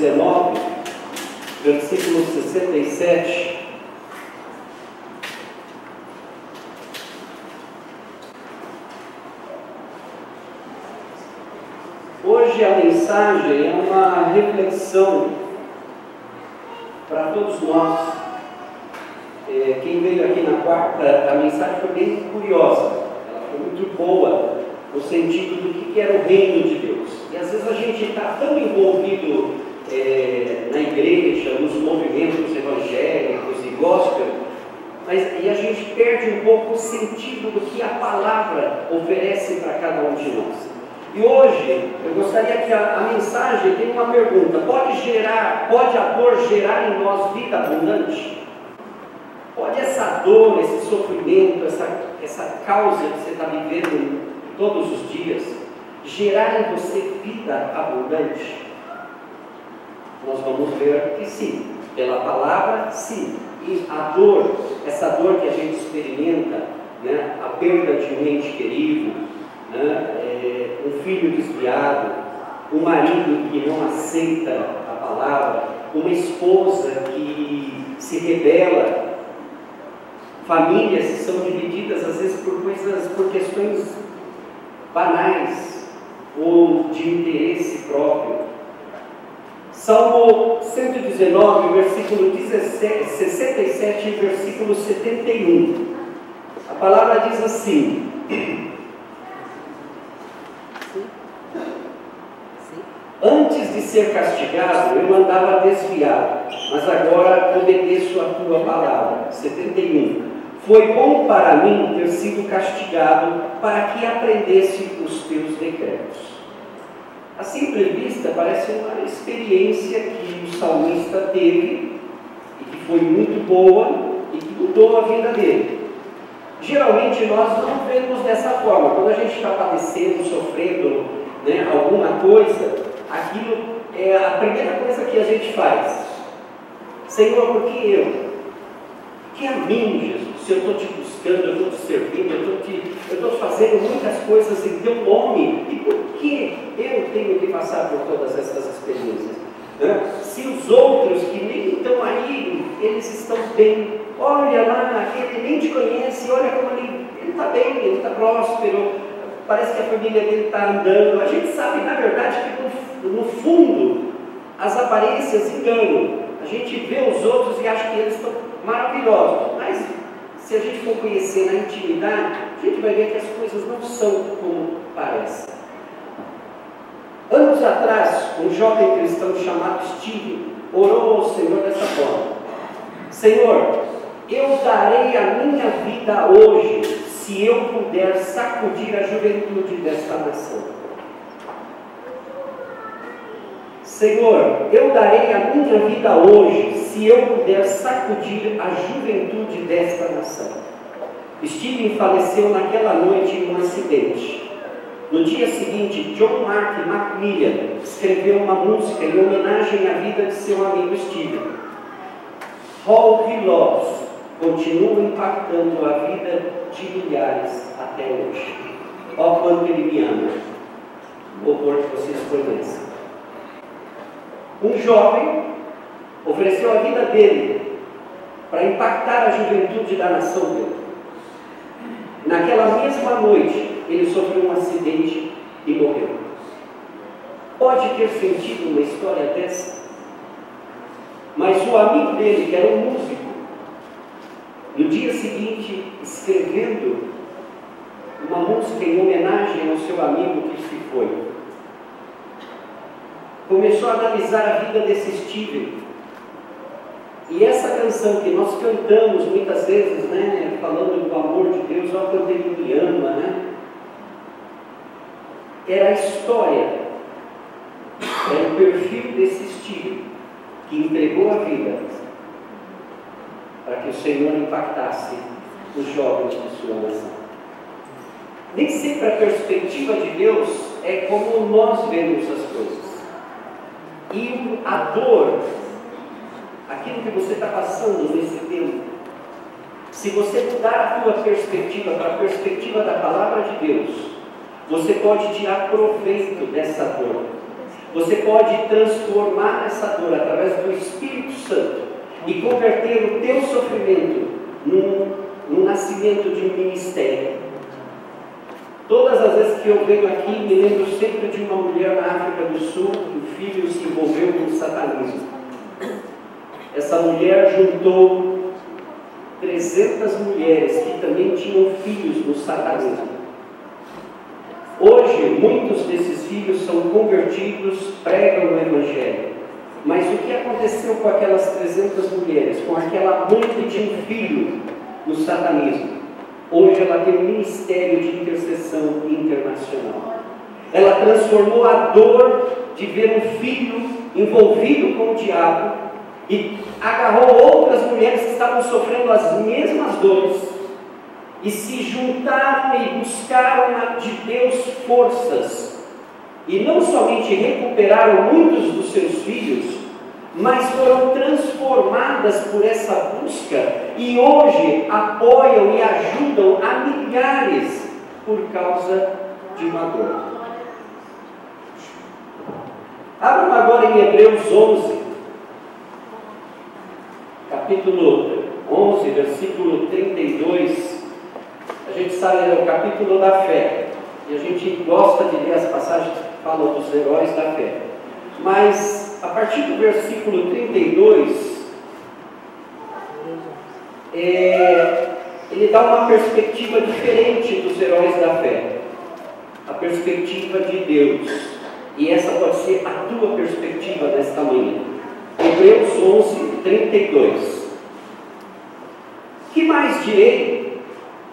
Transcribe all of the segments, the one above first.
119, versículo 67. Hoje a mensagem é uma reflexão para todos nós. É, quem veio aqui na quarta, a mensagem foi bem curiosa, ela foi muito boa, no sentido do que era o reino de Deus. E às vezes a gente está tão envolvido é, na igreja, nos movimentos evangélicos e gospel, mas e a gente perde um pouco o sentido do que a palavra oferece para cada um de nós. E hoje eu gostaria que a, a mensagem tenha uma pergunta: pode gerar, pode a dor gerar em nós vida abundante? Pode essa dor, esse sofrimento, essa, essa causa que você está vivendo todos os dias, gerar em você vida abundante? Nós vamos ver que sim, pela palavra, sim. E a dor, essa dor que a gente experimenta, né, a perda de um ente querido, né, é, um filho desviado, um marido que não aceita a palavra, uma esposa que se rebela, famílias que são divididas às vezes por coisas, por questões banais ou de interesse próprio. Salmo 119, versículo 17, 67 e versículo 71. A palavra diz assim: Antes de ser castigado, eu mandava desviar, mas agora obedeço a tua palavra. 71. Foi bom para mim ter sido castigado para que aprendesse os teus decretos. A simples vista parece uma experiência que o salmista teve e que foi muito boa e que mudou a vida dele. Geralmente nós não vemos dessa forma. Quando a gente está padecendo, sofrendo né, alguma coisa, aquilo é a primeira coisa que a gente faz. Senhor, por que eu? Que a mim, Jesus? Se eu estou te buscando, eu estou te servindo, eu estou fazendo muitas coisas em teu nome, e por que eu tenho que passar por todas essas experiências? Né? Se os outros que nem estão aí, eles estão bem, olha lá, ele nem te conhece, olha como ele está bem, ele está próspero, parece que a família dele está andando. A gente sabe, na verdade, que no, no fundo as aparências enganam. A gente vê os outros e acha que eles estão maravilhosos, se a gente for conhecer na intimidade, a gente vai ver que as coisas não são como parecem. Anos atrás, um jovem cristão chamado Steve orou ao Senhor dessa forma: Senhor, eu darei a minha vida hoje se eu puder sacudir a juventude desta nação. Senhor, eu darei a minha vida hoje se eu puder sacudir a juventude desta nação. Stephen faleceu naquela noite em um acidente. No dia seguinte, John Mark Macmillan escreveu uma música em homenagem à vida de seu amigo Stephen. Hall Loves continua impactando a vida de milhares até hoje. Ó quanto ele me ama. O louvor que vocês conhecem. Um jovem ofereceu a vida dele para impactar a juventude da nação dele. Naquela mesma noite, ele sofreu um acidente e morreu. Pode ter sentido uma história dessa? Mas o amigo dele, que era um músico, no dia seguinte, escrevendo uma música em homenagem ao seu amigo que se foi, começou a analisar a vida desse Steven. E essa canção que nós cantamos muitas vezes, né, falando do amor de Deus, ó quanto Ele me ama, né? Era a história, era o perfil desse Steven que entregou a vida para que o Senhor impactasse os jovens de sua nação. Nem sempre a perspectiva de Deus é como nós vemos as coisas. E a dor, aquilo que você está passando nesse tempo, se você mudar a tua perspectiva para a perspectiva da palavra de Deus, você pode tirar proveito dessa dor. Você pode transformar essa dor através do Espírito Santo e converter o teu sofrimento num, num nascimento de um ministério. Todas as vezes que eu venho aqui, me lembro sempre de uma mulher na África do Sul, que o filho se envolveu com o satanismo. Essa mulher juntou 300 mulheres que também tinham filhos no satanismo. Hoje, muitos desses filhos são convertidos, pregam o Evangelho. Mas o que aconteceu com aquelas 300 mulheres, com aquela mãe que tinha um filho no satanismo? Hoje ela tem um ministério de intercessão internacional. Ela transformou a dor de ver um filho envolvido com o diabo e agarrou outras mulheres que estavam sofrendo as mesmas dores e se juntaram e buscaram de Deus forças. E não somente recuperaram muitos dos seus filhos, mas foram transformadas por essa busca e hoje apoiam e ajudam a milhares por causa de uma dor. Abram agora em Hebreus 11, capítulo 11, versículo 32. A gente sabe, é o capítulo da fé. E a gente gosta de ler as passagens que falam dos heróis da fé. Mas, a partir do versículo 32, é, ele dá uma perspectiva diferente dos heróis da fé. A perspectiva de Deus. E essa pode ser a tua perspectiva nesta manhã. Hebreus 11, 32. Que mais direi?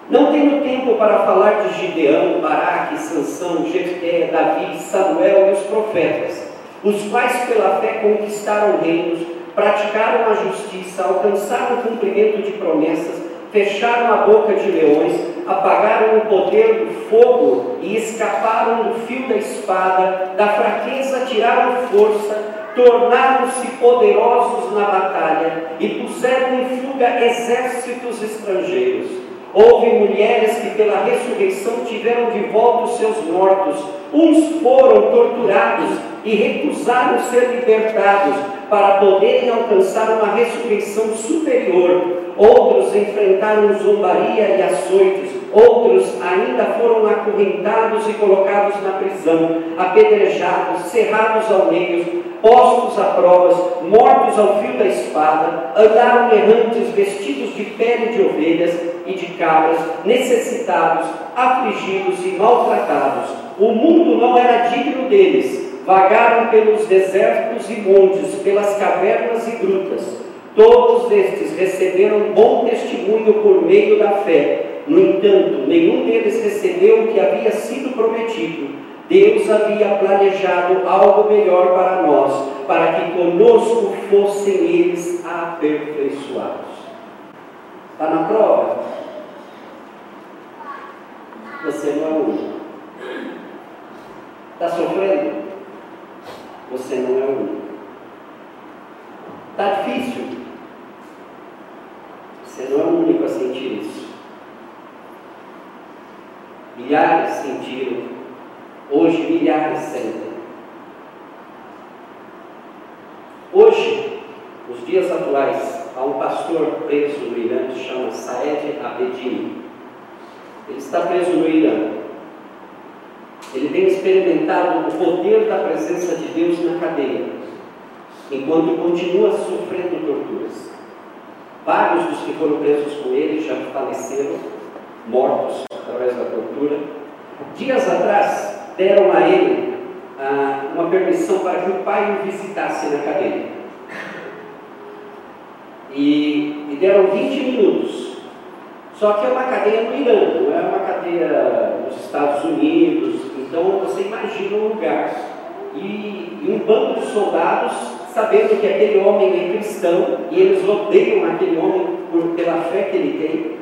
Não tenho tempo para falar de Gideão, Baraque, Sansão, Jefté, Davi, Samuel e os profetas, os quais pela fé conquistaram reinos, praticaram a justiça, alcançaram o cumprimento de promessas, fecharam a boca de leões, apagaram o poder do fogo e escaparam do fio da espada, da fraqueza tiraram força, tornaram-se poderosos na batalha e puseram em fuga exércitos estrangeiros. Houve mulheres que, pela ressurreição, tiveram de volta os seus mortos. Uns foram torturados e recusaram ser libertados para poderem alcançar uma ressurreição superior. Outros enfrentaram zombaria e açoites. Outros ainda foram acorrentados e colocados na prisão, apedrejados, cerrados ao meio, postos a provas, mortos ao fio da espada, andaram errantes vestidos de pele de ovelhas e de cabras, necessitados, afligidos e maltratados. O mundo não era digno deles, vagaram pelos desertos e montes, pelas cavernas e grutas. Todos estes receberam bom testemunho por meio da fé. No entanto, nenhum deles recebeu o que havia sido prometido Deus havia planejado algo melhor para nós, para que conosco fossem eles aperfeiçoados. Está na prova? Você não é único. Está sofrendo? Você não é o único. Está difícil? Você não é o único a sentir isso. Milhares sentiram Hoje, milhares sentem. Hoje, nos dias atuais, há um pastor preso no Irã que se chama Saed Abedin. Ele está preso no Irã. Ele tem experimentado o poder da presença de Deus na cadeia, enquanto continua sofrendo torturas. Vários dos que foram presos com ele já faleceram, mortos através da tortura. Dias atrás, deram a ele ah, uma permissão para que o pai o visitasse na cadeia. E, e deram 20 minutos. Só que é uma cadeia no Irã, não é uma cadeia nos Estados Unidos. Então você imagina um lugar e, e um bando de soldados sabendo que aquele homem é cristão e eles odeiam aquele homem por, pela fé que ele tem.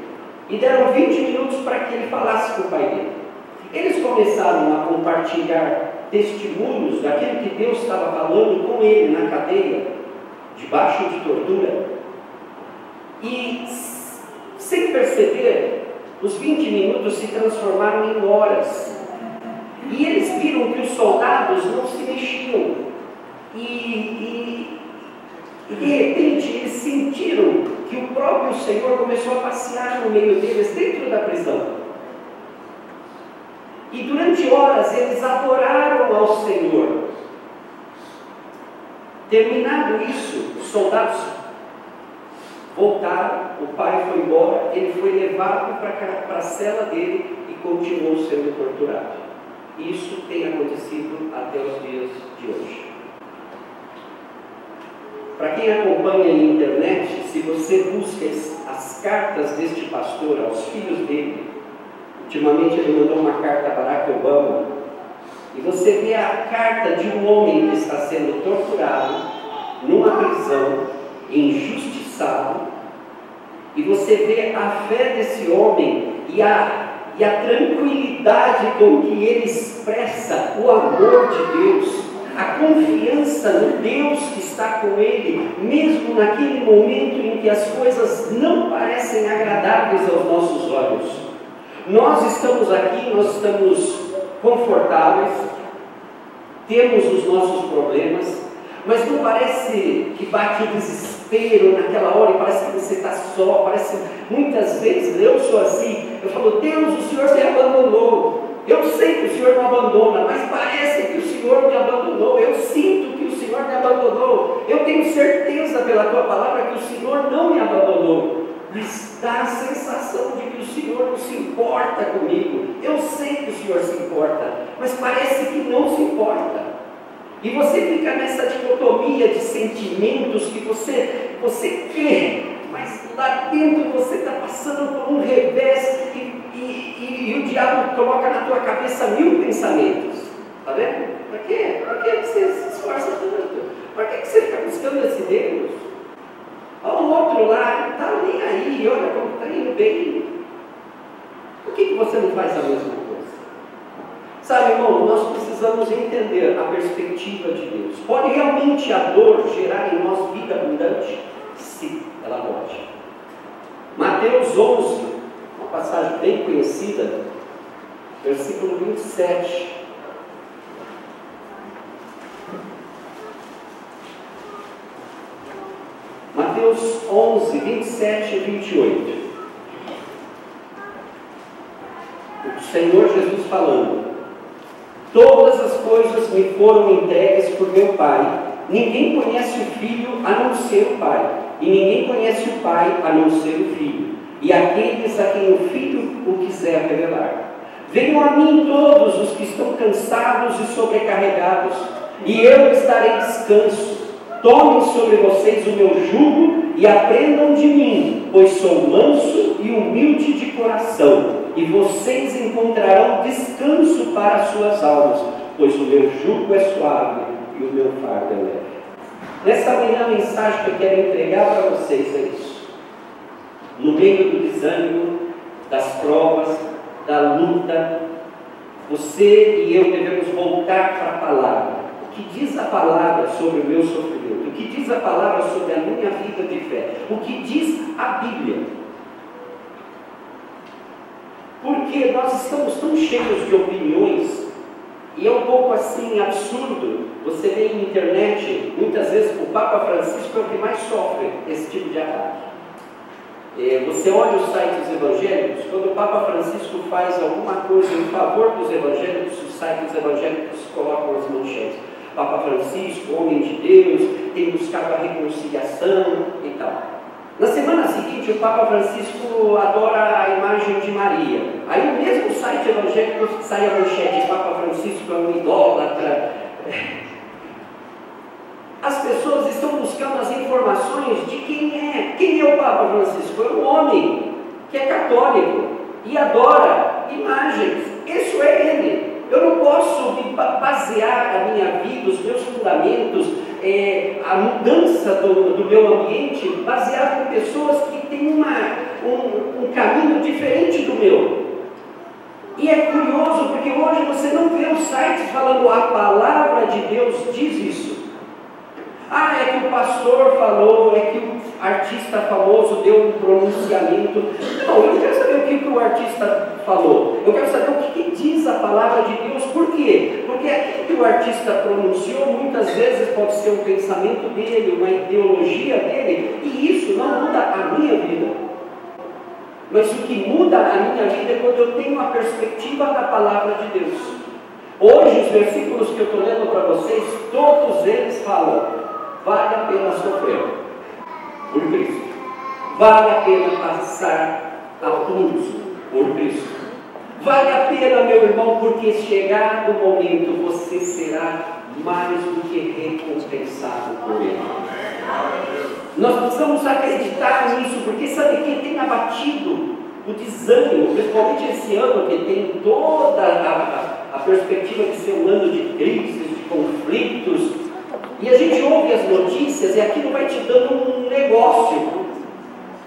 E deram 20 minutos para que ele falasse com o pai dele. Eles começaram a compartilhar testemunhos daquilo que Deus estava falando com ele na cadeia, debaixo de tortura. E, sem perceber, os 20 minutos se transformaram em horas. iam. E, e, e de repente eles sentiram que o próprio Senhor começou a passear no meio deles, dentro da prisão. E durante horas eles adoraram ao Senhor. Terminado isso, os soldados voltaram, o pai foi embora, ele foi levado para a cela dele e continuou sendo torturado. Isso tem acontecido até os dias de hoje. Para quem acompanha na internet, se você busca as cartas deste pastor aos filhos dele, ultimamente ele mandou uma carta a Barack Obama, e você vê a carta de um homem que está sendo torturado numa prisão, injustiçado, e você vê a fé desse homem e a, e a tranquilidade com que ele expressa o amor de Deus a confiança no Deus que está com ele, mesmo naquele momento em que as coisas não parecem agradáveis aos nossos olhos. Nós estamos aqui, nós estamos confortáveis, temos os nossos problemas, mas não parece que bate o desespero naquela hora e parece que você está só, parece muitas vezes, eu sou assim, eu falo, Deus, o Senhor me abandonou. Eu sei que o Senhor me abandona, mas parece que o Senhor me abandonou. Eu sinto que o Senhor me abandonou. Eu tenho certeza pela tua palavra que o Senhor não me abandonou. Mas dá a sensação de que o Senhor não se importa comigo. Eu sei que o Senhor se importa, mas parece que não se importa. E você fica nessa dicotomia de sentimentos que você, você crê, mas lá dentro você está passando por um revés e, e, e, e, o diabo coloca na tua cabeça mil pensamentos. Está vendo? Para quê? Para que você se esforça tanto? Para que você fica buscando esse Deus? Olha o outro lá, está nem aí, olha como está indo bem. Por que, que você não faz a mesma coisa? Sabe, irmão, nós precisamos entender a perspectiva de Deus. Pode realmente a dor gerar em nós vida abundante? Sim, ela pode. Mateus 11, uma passagem bem conhecida, versículo 27. Mateus 11, 27 e 28. O Senhor Jesus falando: Todas as coisas me foram entregues por meu Pai. Ninguém conhece o Filho a não ser o Pai, e ninguém conhece o Pai a não ser o Filho, e aqueles a quem o Filho o quiser revelar. Venham a mim todos os que estão cansados e sobrecarregados, e eu lhes darei descanso. Tomem sobre vocês o meu jugo e aprendam de mim, pois sou manso e humilde de coração, e vocês encontrarão descanso para as suas almas, pois o meu jugo é suave e o meu fardo é leve. Nessa manhã, a mensagem que eu quero entregar para vocês é isso. No meio do desânimo, das provas, da luta, você e eu devemos voltar para a palavra que diz a palavra sobre o meu sofrimento, o que diz a palavra sobre a minha vida de fé, o que diz a Bíblia. Porque nós estamos tão cheios de opiniões e é um pouco assim absurdo. Você vê na internet, muitas vezes o Papa Francisco é o que mais sofre esse tipo de ataque. É, você olha os sites evangélicos, quando o Papa Francisco faz alguma coisa em favor dos evangélicos, os sites evangélicos colocam as manchetes. Papa Francisco, homem de Deus, tem buscado a reconciliação e tal. Na semana seguinte, o Papa Francisco adora a imagem de Maria. Aí, o mesmo site evangélico sai a manchete: Papa Francisco é um idólatra. As pessoas estão buscando as informações de quem é. Quem é o Papa Francisco? É um homem que é católico e adora imagens. Isso é ele. Eu não posso basear a minha vida, os meus fundamentos, é, a mudança do, do, meu ambiente, baseado em pessoas que têm uma, um, um caminho diferente do meu. E é curioso porque hoje você não vê um site falando a palavra de Deus diz isso. Ah, é que o pastor falou, é que o artista famoso deu um pronunciamento. Não, eu não quero saber o que, que o artista falou. Eu quero saber o que, que diz a palavra de Deus Por quê? Porque aquilo que o artista pronunciou muitas vezes pode ser um pensamento dele, uma ideologia dele, e isso não muda a minha vida. Mas o que muda a minha vida é quando eu tenho a perspectiva da palavra de Deus. Hoje, os versículos que eu estou lendo para vocês, todos eles falam: vale a pena sofrer por Cristo, vale a pena passar apuros por Cristo. Vale a pena, meu irmão, porque chegado o momento você será mais do que recompensado por Ele. Nós precisamos acreditar nisso, porque sabe quem tem abatido o desânimo, principalmente esse ano que tem toda a, a, a perspectiva de ser um ano de crises, de conflitos, e a gente ouve as notícias e aquilo vai te dando um negócio.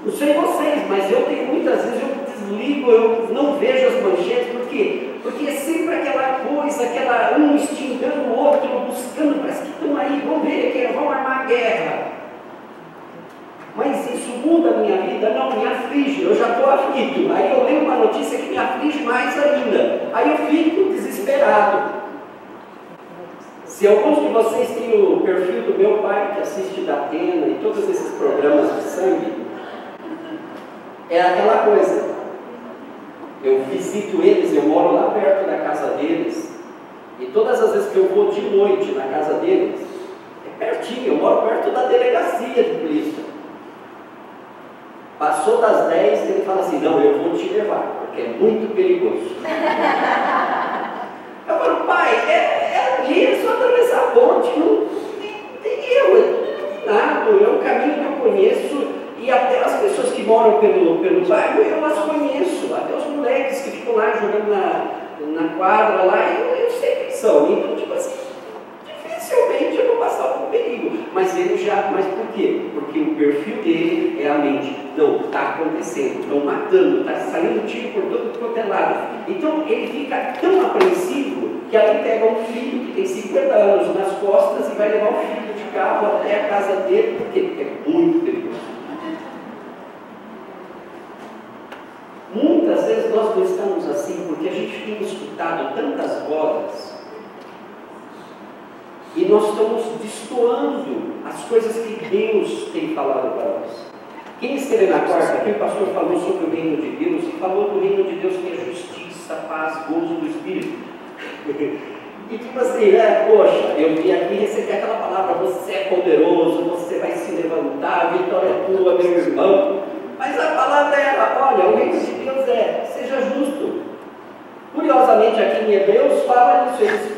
Não sei vocês, mas eu tenho muitas vezes, eu desligo, eu não vejo as manchetes, por quê? Porque é sempre aquela coisa, aquela um extingando o outro, buscando, parece que estão aí, vão ver, que vão armar guerra. Mas isso muda a minha vida? Não, me aflige, eu já estou aflito. Aí eu leio uma notícia que me aflige mais ainda. Aí eu fico desesperado. Se alguns de vocês têm o perfil do meu pai que assiste da Atena e todos esses programas de sangue, é aquela coisa. Eu visito eles, eu moro lá perto da casa deles, e todas as vezes que eu vou de noite na casa deles, é pertinho, eu moro perto da delegacia de polícia. Passou das 10, ele fala assim, não, eu vou te levar, porque é muito perigoso. eu falo, pai, é, ali, é só atravessar a ponte, não tem erro, é nada, é um caminho que eu conheço, e até as pessoas que moram pelo, pelo bairro, eu as conheço, até os moleques que ficam lá jogando na, na quadra lá, eu, eu sei quem são. Então, tipo assim, dificilmente eu vou passar algum perigo. Mas ele já, mas por quê? Porque o perfil dele é a mente. Não, está acontecendo, estão matando, está saindo tiro por todo quanto é lado. Então ele fica tão apreensivo que aí pega um filho que tem 50 anos nas costas e vai levar o filho de carro até a casa dele, porque é muito perigoso. Muitas vezes nós não estamos assim porque a gente tem escutado tantas vozes e nós estamos destoando as coisas que Deus tem falado para nós. Quem escreveu na quarta, aqui o pastor falou sobre o reino de Deus e falou do reino de Deus que é justiça, paz, gozo do Espírito. e tipo assim, né, poxa, eu vim aqui receber aquela palavra, você é poderoso, você vai se levantar, vitória é tua, meu irmão. Mas a palavra era, olha, o reino de Deus é, seja justo. Curiosamente, aqui em Hebreus fala isso, eles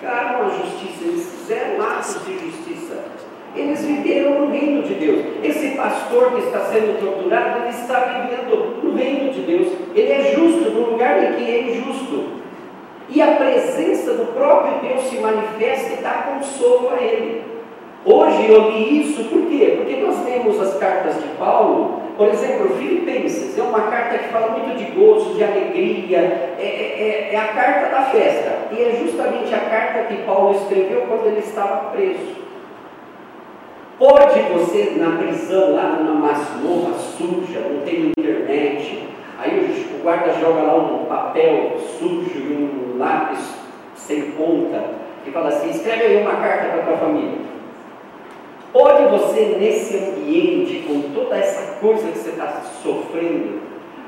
aplicaram a justiça, eles fizeram atos de justiça. Eles viveram no reino de Deus. Esse pastor que está sendo torturado, ele está vivendo no reino de Deus. Ele é justo no lugar em que é injusto. E a presença do próprio Deus se manifesta e dá consolo a ele. Hoje eu li isso por quê? Porque nós temos as cartas de Paulo, por exemplo, Filipenses, é uma carta que fala muito de gozo, de alegria, é, é, é, é a carta da festa, e é justamente a carta que Paulo escreveu quando ele estava preso. Pode você, na prisão, lá numa masmorra suja, não tem internet, aí o guarda joga lá um papel sujo e um lápis sem ponta, e fala assim: escreve aí uma carta para a tua família. Pode você, nesse ambiente, com toda essa coisa que você está sofrendo,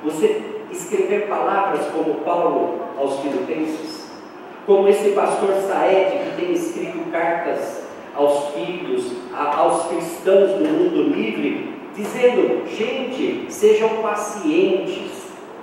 você escrever palavras como Paulo aos Filipenses? Como esse pastor Saed, que tem escrito cartas aos filhos, aos cristãos do mundo livre, dizendo: gente, sejam pacientes,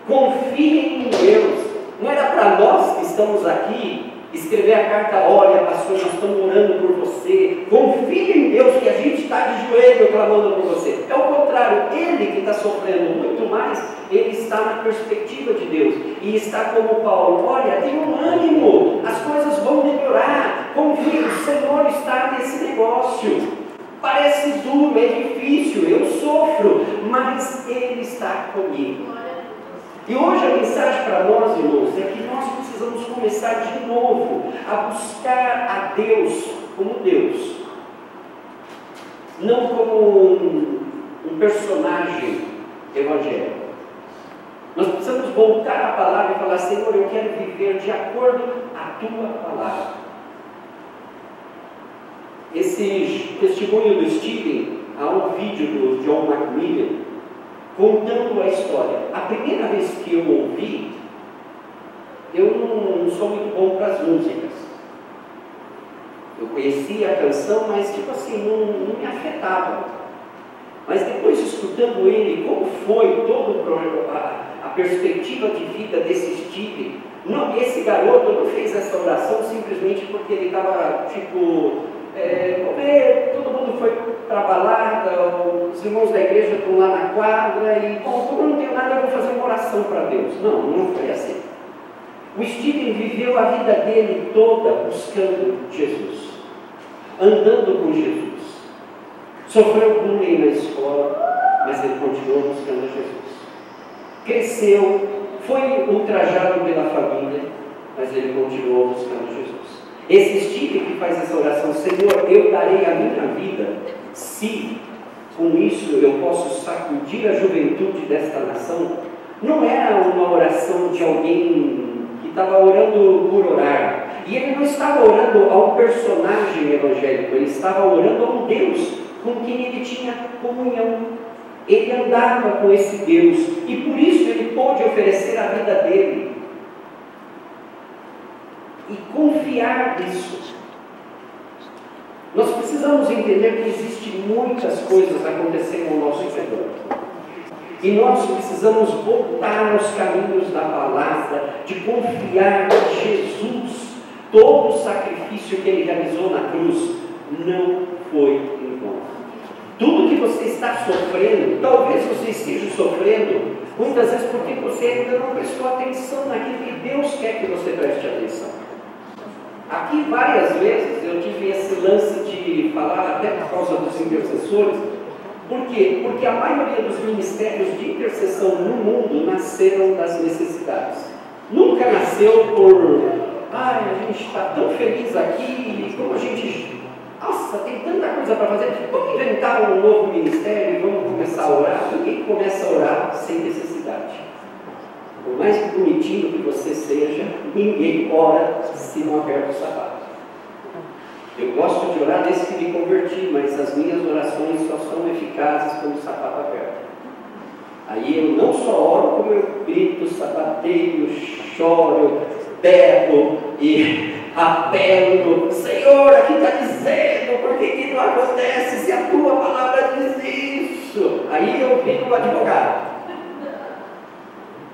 confiem em Deus. Não era para nós que estamos aqui escrever a carta, olha pastor, nós estamos orando por você, confia em Deus que a gente está de joelho clamando por você. É o contrário, ele que está sofrendo muito mais, ele está na perspectiva de Deus e está como Paulo, olha, tem um ânimo, as coisas vão melhorar, confia, o Senhor está nesse negócio. Parece duro, é difícil, eu sofro, mas Ele está comigo. E hoje a mensagem para nós, irmãos, é que nós precisamos começar de novo a buscar a Deus como Deus, não como um, um personagem evangélico. Nós precisamos voltar à palavra e falar: Senhor, eu quero viver de acordo a tua palavra. Esse testemunho do Stephen, há um vídeo do John Macmillan contando a história. A primeira vez que eu ouvi, eu não, não sou muito bom para as músicas. Eu conhecia a canção, mas tipo assim, não, não me afetava. Mas depois escutando ele, como foi todo a, a perspectiva de vida desse Steve, não, esse garoto não fez essa oração simplesmente porque ele estava tipo é, todo mundo foi para a balada, os irmãos da igreja estão lá na quadra e, bom, como eu não tenho nada, eu vou fazer uma oração para Deus. Não, não foi assim. O Stephen viveu a vida dele toda buscando Jesus, andando com Jesus. Sofreu bullying na escola, mas ele continuou buscando Jesus. Cresceu, foi ultrajado pela família, mas ele continuou buscando Jesus. Steve que faz essa oração, Senhor, eu darei a minha vida se com isso eu posso sacudir a juventude desta nação, não era uma oração de alguém que estava orando por orar. E ele não estava orando a um personagem evangélico, ele estava orando a um Deus com quem ele tinha comunhão. Ele andava com esse Deus e por isso ele pôde oferecer a vida dele e confiar nisso. Nós precisamos entender que existem muitas coisas acontecendo ao nosso redor. E nós precisamos voltar aos caminhos da palavra, de confiar em Jesus. Todo o sacrifício que ele realizou na cruz não foi em vão. Tudo que você está sofrendo, talvez você esteja sofrendo, muitas vezes porque você ainda não prestou atenção naquilo que Deus quer que você preste atenção. Aqui várias vezes eu tive esse lance de falar até por causa dos intercessores. Por quê? Porque a maioria dos ministérios de intercessão no mundo nasceram das necessidades. Nunca nasceu por, ai, a gente está tão feliz aqui, como a gente, nossa, tem tanta coisa para fazer, vamos inventar um novo ministério e vamos começar a orar. Ninguém começa a orar sem necessidade. Por mais bonitinho que você seja, ninguém ora se não aperta o sapato. Eu gosto de orar desde que me converti, mas as minhas orações só são eficazes quando o sapato aperta. Aí eu não só oro, como eu grito, sapateio, choro, berro e apelo. Senhor, aqui está dizendo, por que, que não acontece se a tua palavra diz isso? Aí eu fico o advogado.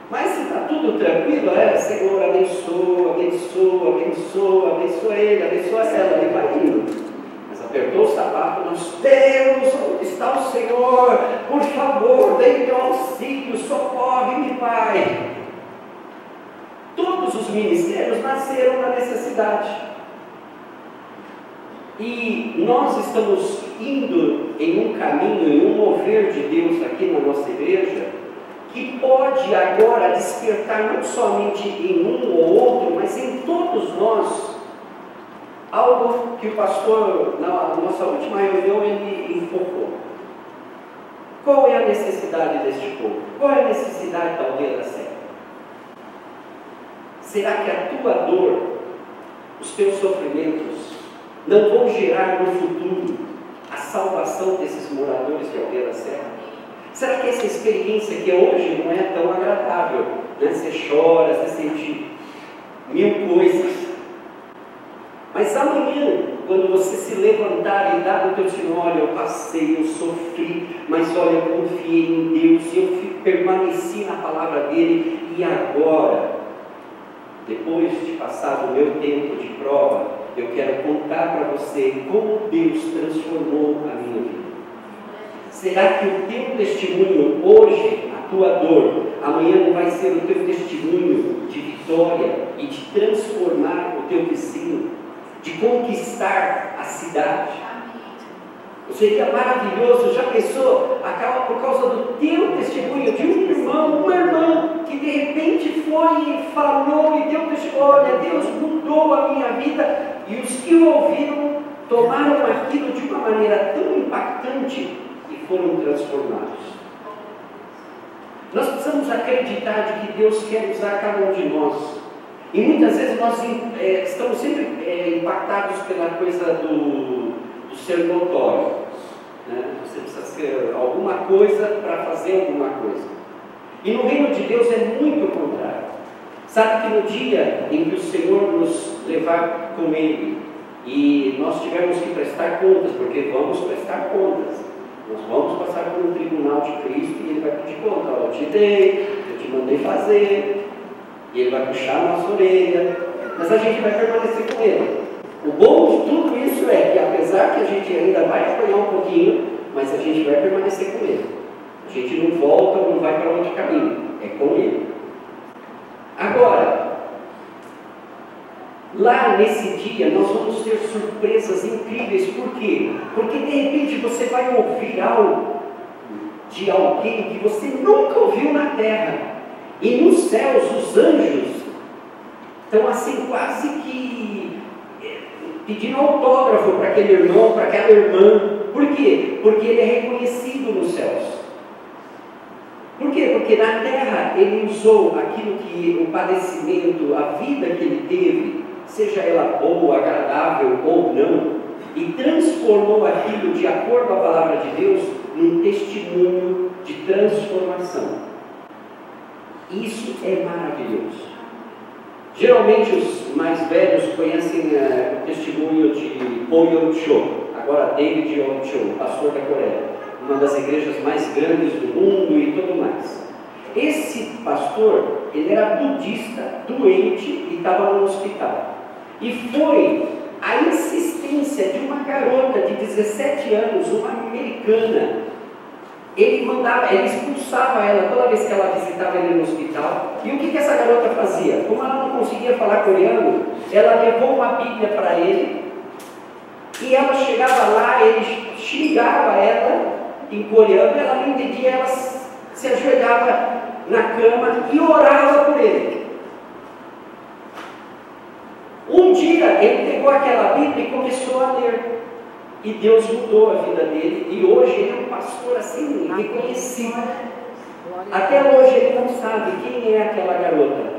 Mas se está tudo tranquilo, é Senhor, abençoa, abençoa, abençoa, abençoa ele, abençoa ela, ele vai indo. Mas apertou o sapato, nós, Deus, onde está o Senhor? Por favor, dê teu auxílio, socorre-me, Pai. Todos os ministérios nasceram da necessidade. E nós estamos indo em um caminho, em um mover de Deus aqui na nossa igreja, que pode agora despertar não somente em um ou outro, mas em todos nós, algo que o pastor, na nossa última reunião, ele enfocou. Qual é a necessidade deste povo? Qual é a necessidade da aldeia da Serra? Será que a tua dor, os teus sofrimentos, não vão gerar no futuro a salvação desses moradores de aldeia da Serra? Será que essa experiência que hoje não é tão agradável? Né? Você chora, você sente mil coisas. Mas amanhã, quando você se levantar e dar o teu testemunho, olha, eu passei, eu sofri, mas olha, eu confiei em Deus, eu permaneci na palavra dele, e agora, depois de passar o meu tempo de prova, eu quero contar para você como Deus transformou a minha vida. Será que o teu testemunho hoje, a tua dor, amanhã não vai ser o teu testemunho de vitória e de transformar o teu vizinho, de conquistar a cidade? Seria maravilhoso, já pensou? Acaba por causa do teu testemunho, de um irmão, uma irmã, que de repente foi e falou e deu testemunho, olha, Deus mudou a minha vida, e os que o ouviram tomaram aquilo de uma maneira tão impactante foram transformados. Nós precisamos acreditar de que Deus quer usar cada um de nós. E muitas vezes nós é, estamos sempre é, impactados pela coisa do, do ser notório. Né? Você precisa ser alguma coisa para fazer alguma coisa. E no reino de Deus é muito o contrário. Sabe que no dia em que o Senhor nos levar com Ele e nós tivermos que prestar contas, porque vamos prestar contas, nós vamos passar por um tribunal de Cristo e Ele vai pedir conta. eu te dei, eu te mandei fazer, e Ele vai puxar a nossa orelha, mas a gente vai permanecer com Ele. O bom de tudo isso é que, apesar que a gente ainda vai apanhar um pouquinho, mas a gente vai permanecer com Ele. A gente não volta não vai para outro caminho, é com Ele. Agora, lá nesse dia nós vamos ter surpresas incríveis, por quê? Porque de repente você vai ouvir algo de alguém que você nunca ouviu na terra. E nos céus os anjos estão assim quase que eh, pedindo autógrafo para aquele irmão, para aquela irmã. Por quê? Porque ele é reconhecido nos céus. Por quê? Porque na terra ele usou aquilo que o padecimento, a vida que ele teve, seja ela boa, agradável ou não, e transformou aquilo de acordo com a palavra de Deus num testemunho de transformação. Isso é maravilhoso. Geralmente os mais velhos conhecem uh, o testemunho de Paul Yong-cho, agora David Yong-cho, pastor da Coreia uma das igrejas mais grandes do mundo e tudo mais. Esse pastor, ele era budista, doente e estava no hospital. E foi a insistência de uma garota de 17 anos, uma americana. Ele mandava, ele expulsava ela toda vez que ela visitava ele no hospital. E o que, que essa garota fazia? Como ela não conseguia falar coreano, ela levou uma Bíblia para ele. E ela chegava lá, ele xingava ela em coreano, ela não entendia, ela se ajoelhava na cama e orava por ele. Um dia ele pegou aquela Bíblia e começou a ler. E Deus mudou a vida dele. E hoje ele é um pastor assim, reconhecido. Até hoje ele não sabe quem é aquela garota.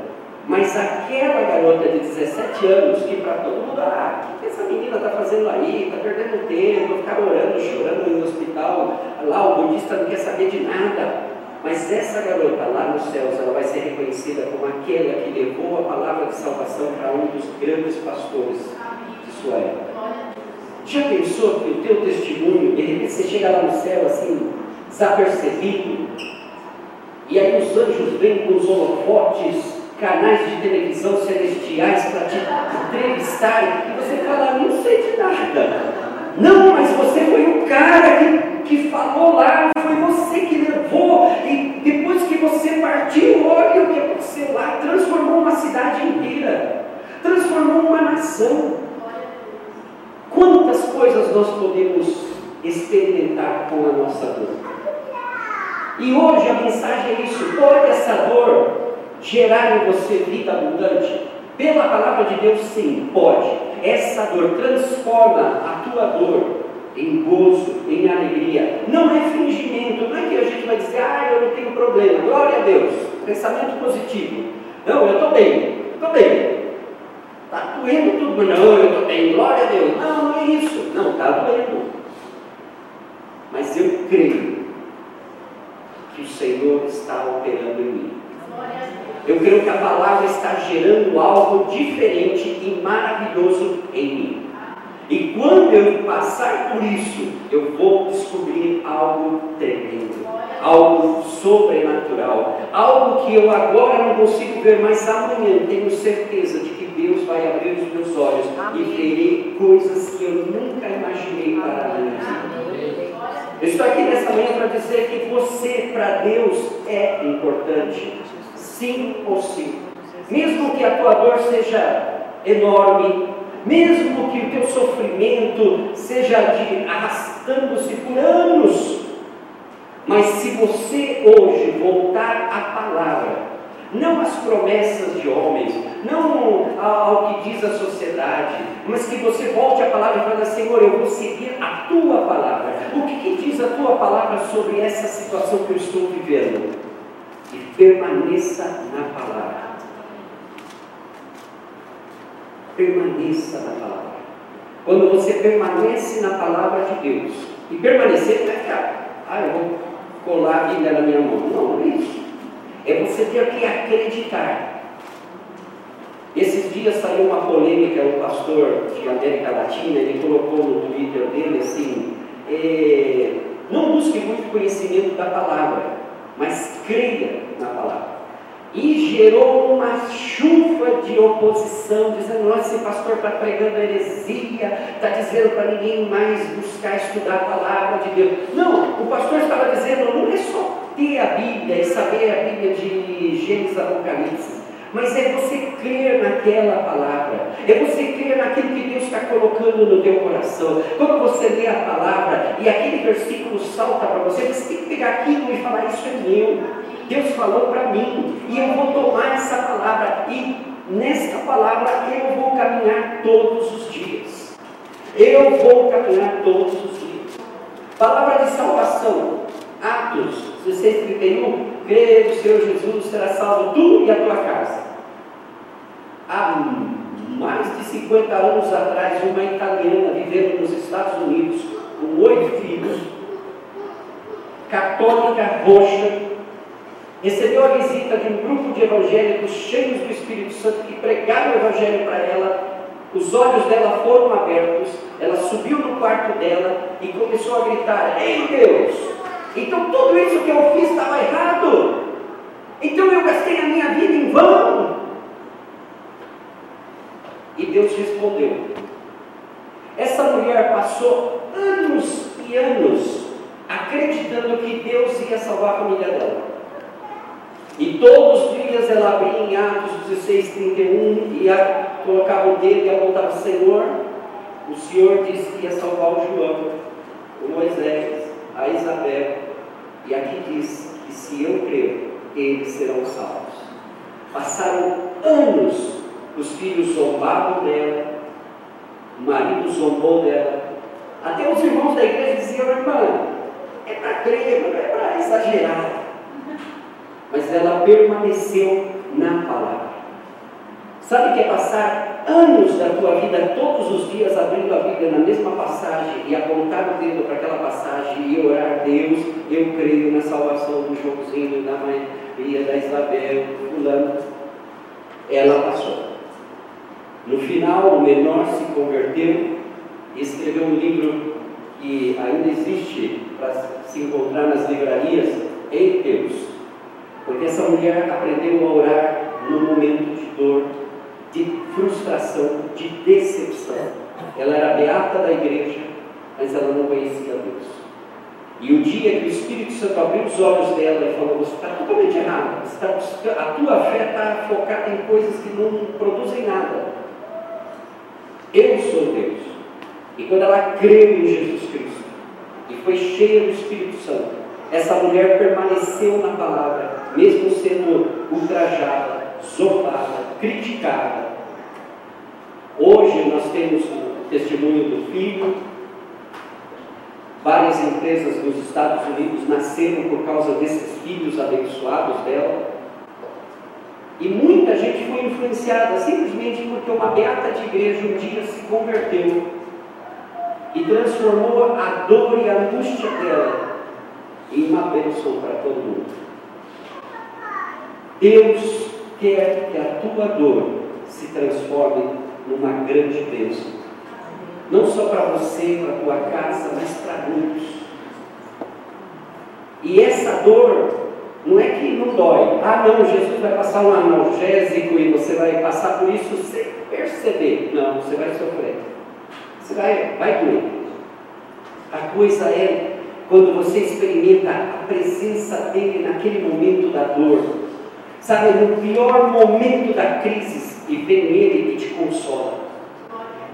Mas aquela garota de 17 anos, que para todo mundo, ah, o que essa menina está fazendo aí? Está perdendo tempo, ficar orando, chorando no hospital, lá o budista não quer saber de nada. Mas essa garota lá nos céus, ela vai ser reconhecida como aquela que levou a palavra de salvação para um dos grandes pastores de sua época. Já pensou que o teu testemunho, de repente você chega lá no céu assim, desapercebido, e aí os anjos vêm com os holofotes canais de televisão celestiais para te entrevistarem, e você fala, não sei de nada. Não, mas você foi o cara que, que falou lá, e depois que você partiu, olha o que aconteceu lá, transformou uma cidade inteira, transformou uma nação. Quantas coisas nós podemos experimentar com a nossa dor? E hoje a mensagem é isso: pode essa dor gerar em você vida abundante? Pela palavra de Deus, sim, pode. Essa dor transforma a tua dor em gozo, em alegria. Não é fingimento, não é que a gente vai dizer, ah, eu não tenho problema. Glória a Deus, pensamento positivo. Não, eu estou bem, estou bem. Está doendo tudo, não, eu estou bem, glória a Deus. Não, não é isso. Não, está doendo. Mas eu creio que o Senhor está operando em mim. Eu creio que a palavra está gerando algo diferente e maravilhoso em mim. E quando eu passar por isso, eu vou descobrir algo tremendo, algo sobrenatural, algo que eu agora não consigo ver, mas amanhã tenho certeza de que Deus vai abrir os meus olhos Amém. e verei coisas que eu nunca imaginei para a minha vida. Eu estou aqui nessa manhã para dizer que você, para Deus, é importante sim ou sim. Mesmo que a tua dor seja enorme, mesmo que o teu sofrimento seja de arrastando-se por anos, mas se você hoje voltar à palavra, não às promessas de homens, não ao que diz a sociedade, mas que você volte à palavra e fale, Senhor, eu vou seguir a tua palavra. O que, que diz a tua palavra sobre essa situação que eu estou vivendo? e permaneça na palavra. Permaneça na palavra. Quando você permanece na palavra de Deus, e permanecer não é ficar, ah, eu vou colar a Bíblia na minha mão. Não, não é isso. É você ter que acreditar. Esses dias saiu uma polêmica, o pastor de América Latina, ele colocou no Twitter dele assim, é, não busque muito conhecimento da palavra, mas creia na palavra. E gerou uma chuva de oposição, dizendo: Nossa, esse pastor está pregando heresia, está dizendo para ninguém mais buscar estudar a palavra de Deus. Não, o pastor estava dizendo: não é só ter a Bíblia e saber a Bíblia de Gênesis Apocalipse mas é você crer naquela palavra, é você crer naquilo que Deus está colocando no teu coração. Quando você lê a palavra e aquele versículo salta para você, você tem que pegar aquilo e falar: Isso é meu. Deus falou para mim e eu vou tomar essa palavra e nesta palavra eu vou caminhar todos os dias. Eu vou caminhar todos os dias. Palavra de salvação, Atos 16, 31 crê no Senhor Jesus, será salvo tu e a tua casa. Há mais de 50 anos atrás, uma italiana vivendo nos Estados Unidos, com oito filhos, católica roxa, recebeu a visita de um grupo de evangélicos cheios do Espírito Santo que pregaram o Evangelho para ela. Os olhos dela foram abertos, ela subiu no quarto dela e começou a gritar: Ei Deus, então tudo isso que eu fiz estava errado. Então eu gastei a minha vida em vão. E Deus respondeu. Essa mulher passou anos e anos acreditando que Deus ia salvar a família dela. E todos os dias ela abria em Atos 16, 31 e colocava o dedo e apontava, Senhor, o Senhor disse que ia salvar o João, o Moisés, a Isabel, e aqui diz que se eu crer, eles serão salvos. Passaram anos, os filhos zombavam dela, o marido zombou dela, até os irmãos da igreja diziam, irmã, é para crer, não é para exagerar. Mas ela permaneceu na palavra. Sabe que é passar anos da tua vida, todos os dias, abrindo a Bíblia na mesma passagem e apontar o dedo para aquela passagem e orar, Deus, eu creio na salvação do Joãozinho, da Maria, da Isabel, fulano. Ela passou. No final, o menor se converteu e escreveu um livro que ainda existe para se encontrar nas livrarias, em Deus. Porque essa mulher aprendeu a orar no momento de dor, de frustração, de decepção. Ela era beata da igreja, mas ela não conhecia Deus. E o dia que o Espírito Santo abriu os olhos dela e falou: Você está totalmente errado, está, a tua fé está focada em coisas que não produzem nada. Eu sou Deus. E quando ela creu em Jesus Cristo e foi cheia do Espírito Santo, essa mulher permaneceu na palavra, mesmo sendo ultrajada, zombada, criticada. Hoje nós temos o testemunho do filho. Várias empresas nos Estados Unidos nasceram por causa desses filhos abençoados dela. E muita gente foi influenciada simplesmente porque uma beata de igreja um dia se converteu e transformou a dor e a angústia dela em uma bênção para todo mundo. Deus quer que a tua dor se transforme numa grande bênção. Não só para você, para a tua casa, mas para muitos. E essa dor não é que não dói. Ah, não, Jesus vai passar um analgésico e você vai passar por isso sem perceber. Não, você vai sofrer. Você vai, vai doer. A coisa é quando você experimenta a presença dele naquele momento da dor sabe, no pior momento da crise, e vem Ele e te consola.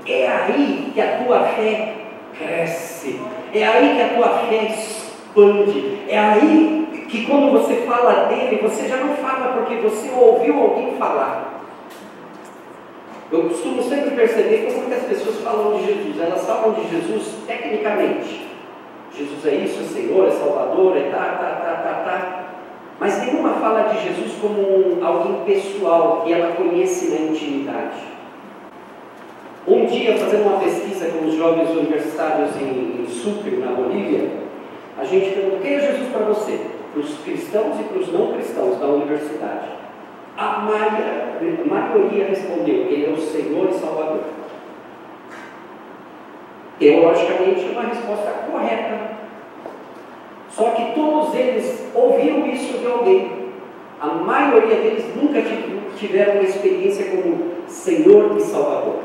É aí que a tua fé cresce, é aí que a tua fé expande, é aí que quando você fala dele, você já não fala porque você ouviu alguém falar. Eu costumo sempre perceber como que as pessoas falam de Jesus. Elas falam de Jesus tecnicamente. Jesus é isso, é Senhor, é Salvador, é tá, tá, tá, tá, tá. Mas nenhuma fala de Jesus como alguém pessoal que ela conhece na intimidade. Um dia, fazendo uma pesquisa com os jovens universitários em, em Sucre, na Bolívia, a gente perguntou: quem é Jesus para você? Para os cristãos e para os não cristãos da universidade. A maioria, a maioria respondeu: Ele é o Senhor e Salvador. Teologicamente, é uma resposta correta. Só que todos eles ouviram isso de alguém. A maioria deles nunca tiveram uma experiência como Senhor e Salvador.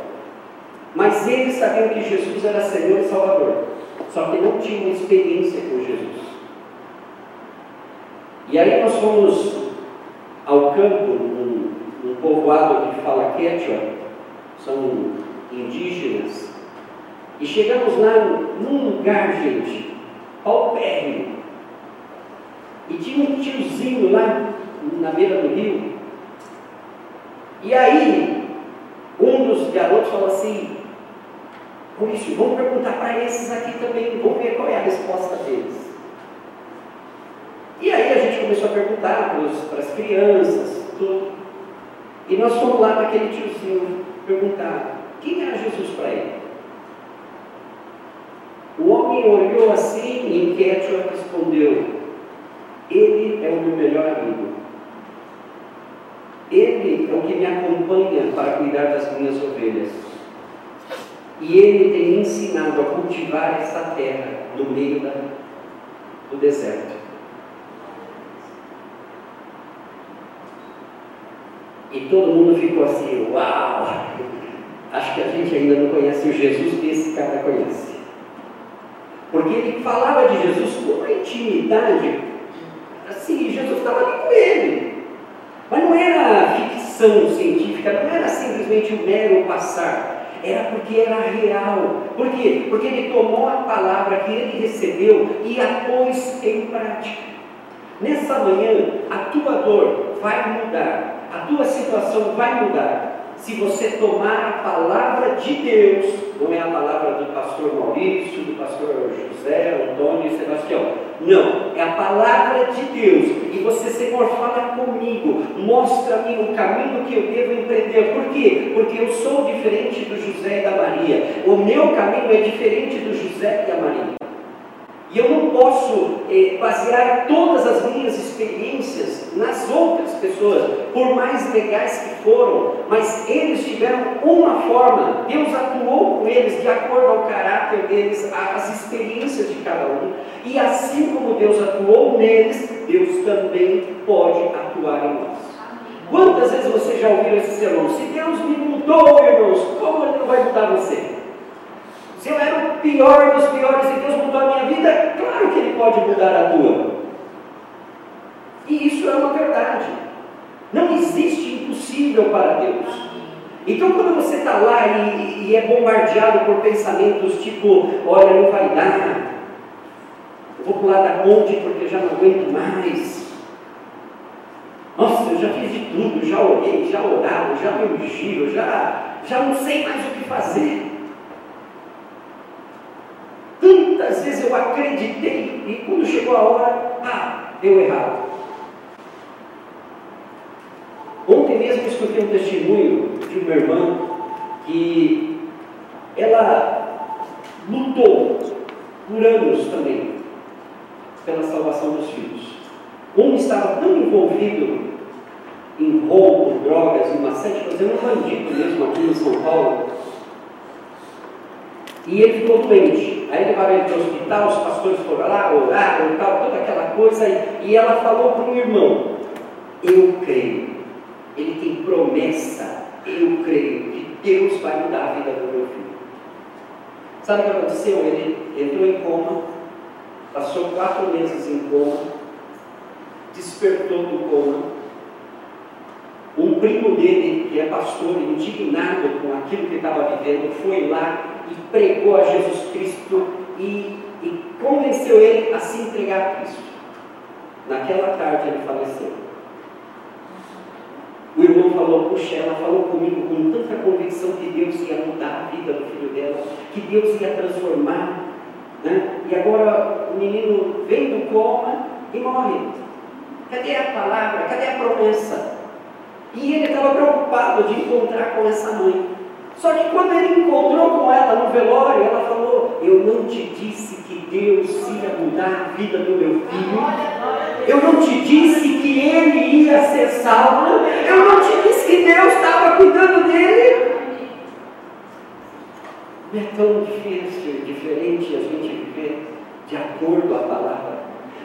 Mas eles sabiam que Jesus era Senhor e Salvador. Só que não tinham experiência com Jesus. E aí nós fomos ao campo, num, num povoado que fala quechua, são indígenas, e chegamos lá num lugar, gente, paupérrimo. E tinha um tiozinho lá na beira do rio. E aí, um dos garotos falou assim: isso, vamos perguntar para esses aqui também, vamos ver qual é a resposta deles. E aí a gente começou a perguntar para as crianças, tudo. E nós fomos lá naquele tiozinho perguntar quem era Jesus para ele. O homem olhou assim e inquieto respondeu: Ele é o meu melhor amigo. Ele é o que me acompanha para cuidar das minhas ovelhas. E ele tem ensinado a cultivar essa terra no meio da, do deserto. E todo mundo ficou assim, uau! Acho que a gente ainda não conhece o Jesus que esse cara conhece. Porque ele falava de Jesus com uma intimidade, estava ali com ele. Mas não era ficção científica, não era simplesmente um mero passar, era porque era real. Por quê? Porque ele tomou a palavra que ele recebeu e a pôs em prática. Nessa manhã, a tua dor vai mudar a tua situação vai mudar se você tomar a palavra de Deus, não é a palavra do pastor Maurício, do pastor José, Antônio e Sebastião. Não, é a palavra de Deus. E você, Senhor, fala comigo, mostra-me o caminho que eu devo empreender. Por quê? Porque eu sou diferente do José e da Maria. O meu caminho é diferente do José e da Maria. E eu não posso eh, basear todas as minhas experiências nas outras pessoas, por mais legais que foram, mas eles tiveram uma forma, Deus atuou com eles de acordo ao caráter deles, às experiências de cada um, e assim como Deus atuou neles, Deus também pode atuar em nós. Quantas vezes você já ouviu esse sermão? Se Deus me mudou, irmãos, como Ele não vai mudar você? Se eu era o pior dos piores e Deus mudou a minha vida, claro que Ele pode mudar a tua. E isso é uma verdade. Não existe impossível para Deus. Então, quando você está lá e, e, é bombardeado por pensamentos tipo: olha, não vai dar, eu vou pular da ponte porque já não aguento mais. Nossa, eu já fiz de tudo, já orei, já orava, já me ungi, já, já não sei mais o que fazer. Tantas vezes eu acreditei e quando chegou a hora, ah, deu errado. Ontem mesmo eu escutei um testemunho de uma irmã que ela lutou por anos também pela salvação dos filhos. Um estava tão envolvido em roubo, drogas e série de coisas, um bandido mesmo aqui em São Paulo, e ele ficou doente. Aí levaram ele para o hospital, os pastores foram lá, oraram e tal, toda aquela coisa. E ela falou para um irmão: Eu creio, ele tem promessa, eu creio que Deus vai mudar a vida do meu filho. Sabe o que aconteceu? Ele entrou em coma, passou quatro meses em coma, despertou do coma. Um primo dele, que é pastor, indignado com aquilo que estava vivendo, foi lá e pregou a Jesus Cristo e, e convenceu ele a se entregar a Cristo. Naquela tarde ele faleceu. O irmão falou, puxa, ela falou comigo com tanta convicção que Deus ia mudar a vida do filho dela, que Deus ia transformar. Né? E agora o menino vem do coma e morre. Cadê a palavra? Cadê a promessa? E ele estava preocupado de encontrar com essa mãe. Só que quando ele encontrou com ela no velório, ela falou: Eu não te disse que Deus ia mudar a vida do meu filho. Eu não te disse que ele ia ser salvo. Eu não te disse que Deus estava cuidando dele. Não é tão difícil, diferente a gente viver de acordo à palavra.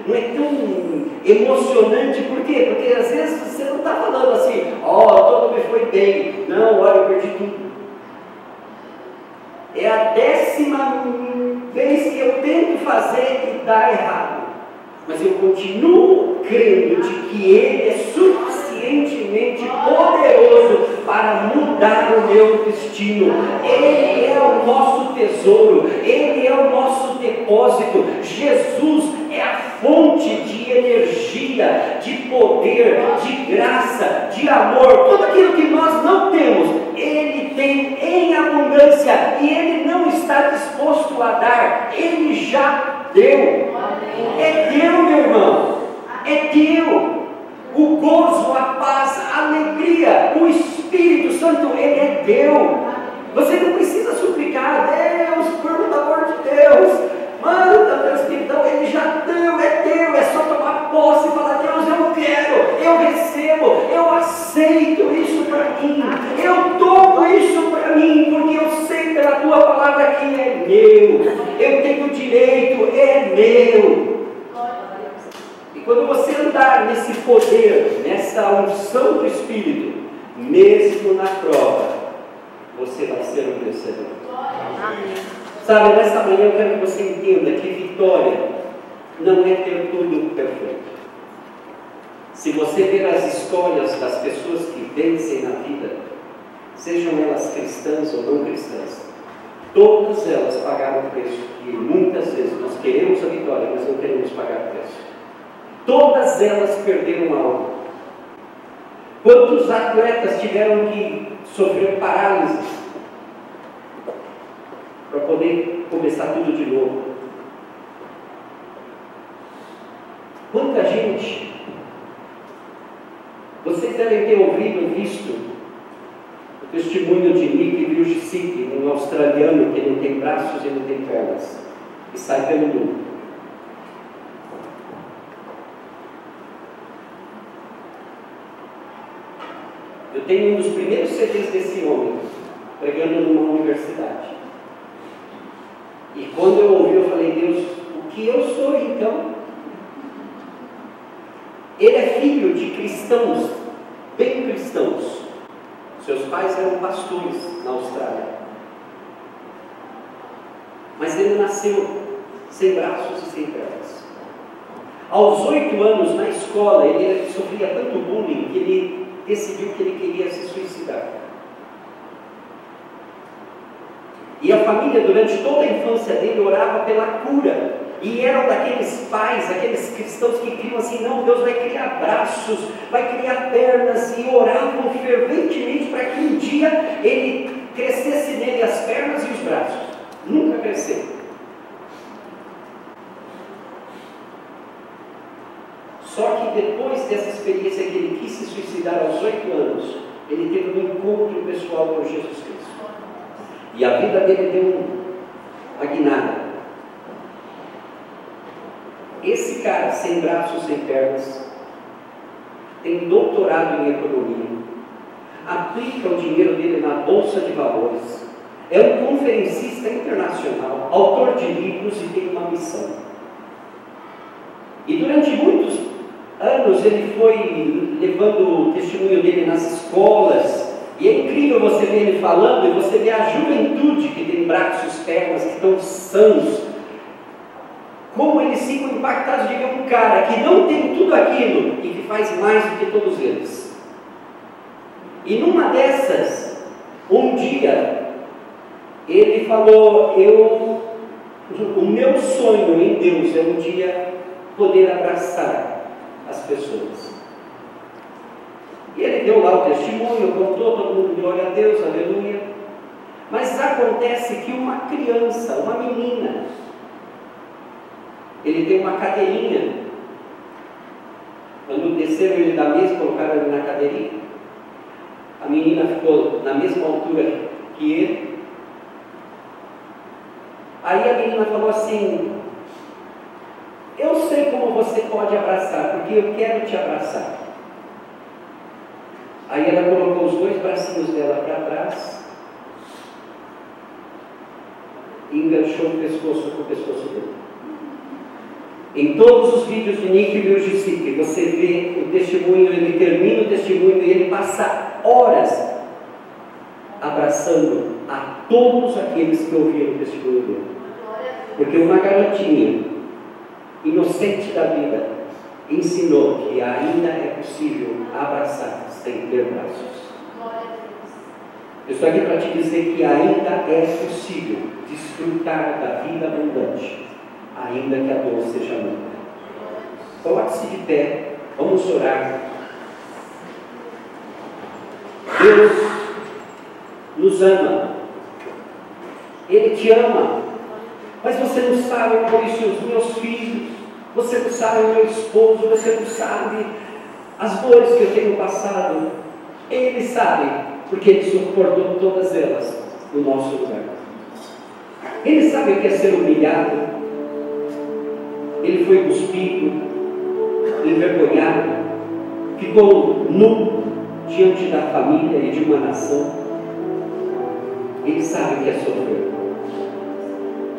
Não é tão emocionante, por quê? Porque às vezes você não está falando assim, ó, oh, todo me foi bem. Não, olha, eu perdi tudo. É a décima vez que eu tento fazer e dá errado. Mas eu continuo crendo de que Ele é suficientemente poderoso para mudar o meu destino. Ele é o nosso tesouro, Ele é o nosso depósito. Jesus é a fonte de energia, de poder, de graça, de amor. Tudo aquilo que nós não temos, Ele tem em abundância e Ele não está disposto a dar, Ele já deu. É teu, meu irmão, é teu. O gozo, a paz, a alegria, o Espírito Santo, Ele é teu. Você não precisa suplicar, Deus, por amor de Deus, manda meu Espírito, não, Ele já deu, é teu, é só tomar posse e falar, Deus, eu quero, eu recebo, eu aceito isso para mim, eu tomo isso para mim, porque eu sei pela tua palavra que é meu, eu tenho direito, é meu. E quando você andar nesse poder, nessa unção do Espírito, mesmo na prova, você vai ser um vencedor. Amém. Sabe, nessa manhã eu quero que você entenda que vitória não é ter tudo perfeito. Se você ver as histórias das pessoas que vencem na vida, sejam elas cristãs ou não cristãs, todas elas pagaram o preço que muitas vezes nós queremos a vitória, mas não queremos pagar o preço. Todas elas perderam algo. Quantos atletas tiveram que sofrer parálise para poder começar tudo de novo. Quanta gente, vocês devem ter ouvido e visto o testemunho de Nick Vujicic, um australiano que não tem braços e não tem pernas, e sai pelo mundo. Tenho um dos primeiros CDs desse homem, pregando numa universidade. E quando eu ouvi, eu falei, Deus, o que eu sou então? Ele é filho de cristãos, bem cristãos. Seus pais eram pastores na Austrália. Mas ele nasceu sem braços e sem pernas. Aos oito anos, na escola, ele sofria tanto bullying que ele decidiu que ele queria se suicidar. E a família, durante toda a infância dele, orava pela cura. E eram daqueles pais, aqueles cristãos que criam assim: não, Deus vai criar braços, vai criar pernas, e oravam ferventemente para que um dia ele crescesse nele as pernas e os braços. Nunca cresceu. Só que depois dessa experiência que ele quis se suicidar aos oito anos, ele teve um encontro pessoal com Jesus Cristo. E a vida dele deu uma guinada. Esse cara, sem braços, sem pernas, tem doutorado em economia, aplica o dinheiro dele na bolsa de valores, é um conferencista internacional, autor de livros e tem uma missão. E durante muitos anos ele foi levando o testemunho dele nas escolas, e é incrível você ver ele falando e você ver a juventude que tem braços, pernas, que estão sãos. Como eles ficam impactados de ver um cara que não tem tudo aquilo e que faz mais do que todos eles. E numa dessas, um dia, ele falou: Eu, o meu sonho em Deus é um dia poder abraçar as pessoas. E ele deu lá o testemunho, contou, todo mundo glória a Deus, aleluia. Mas acontece que uma criança, uma menina, ele tem uma cadeirinha Quando desceram ele da mesa, colocaram ele na cadeirinha. A menina ficou na mesma altura que ele. Aí a menina falou assim: Eu sei como você pode abraçar, porque eu quero te abraçar. Aí ela colocou os dois bracinhos dela para trás e enganchou o pescoço com o pescoço dele. Em todos os vídeos de Nick Music, você vê o testemunho, ele termina o testemunho e ele passa horas abraçando a todos aqueles que ouviram o testemunho dele. Porque uma garotinha inocente da vida ensinou que ainda é possível abraçar sem ter braços. Eu estou aqui para te dizer que ainda é possível desfrutar da vida abundante, ainda que a dor seja muita. Coloque-se de pé, vamos orar. Deus nos ama, Ele te ama, mas você não sabe, Maurício, os meus filhos, você não sabe o meu esposo, você não sabe as dores que eu tenho passado. Ele sabe, porque Ele suportou todas elas no nosso lugar. Ele sabe o que é ser humilhado. Ele foi cuspido, envergonhado, ficou nu diante da família e de uma nação. Ele sabe o que é sofrer.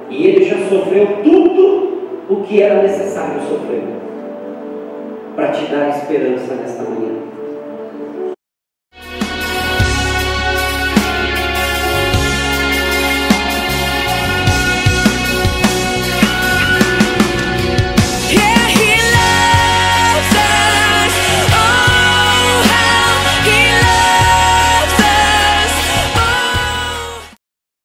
E ele já sofreu tudo o que era necessário sofrer para te dar esperança nesta manhã.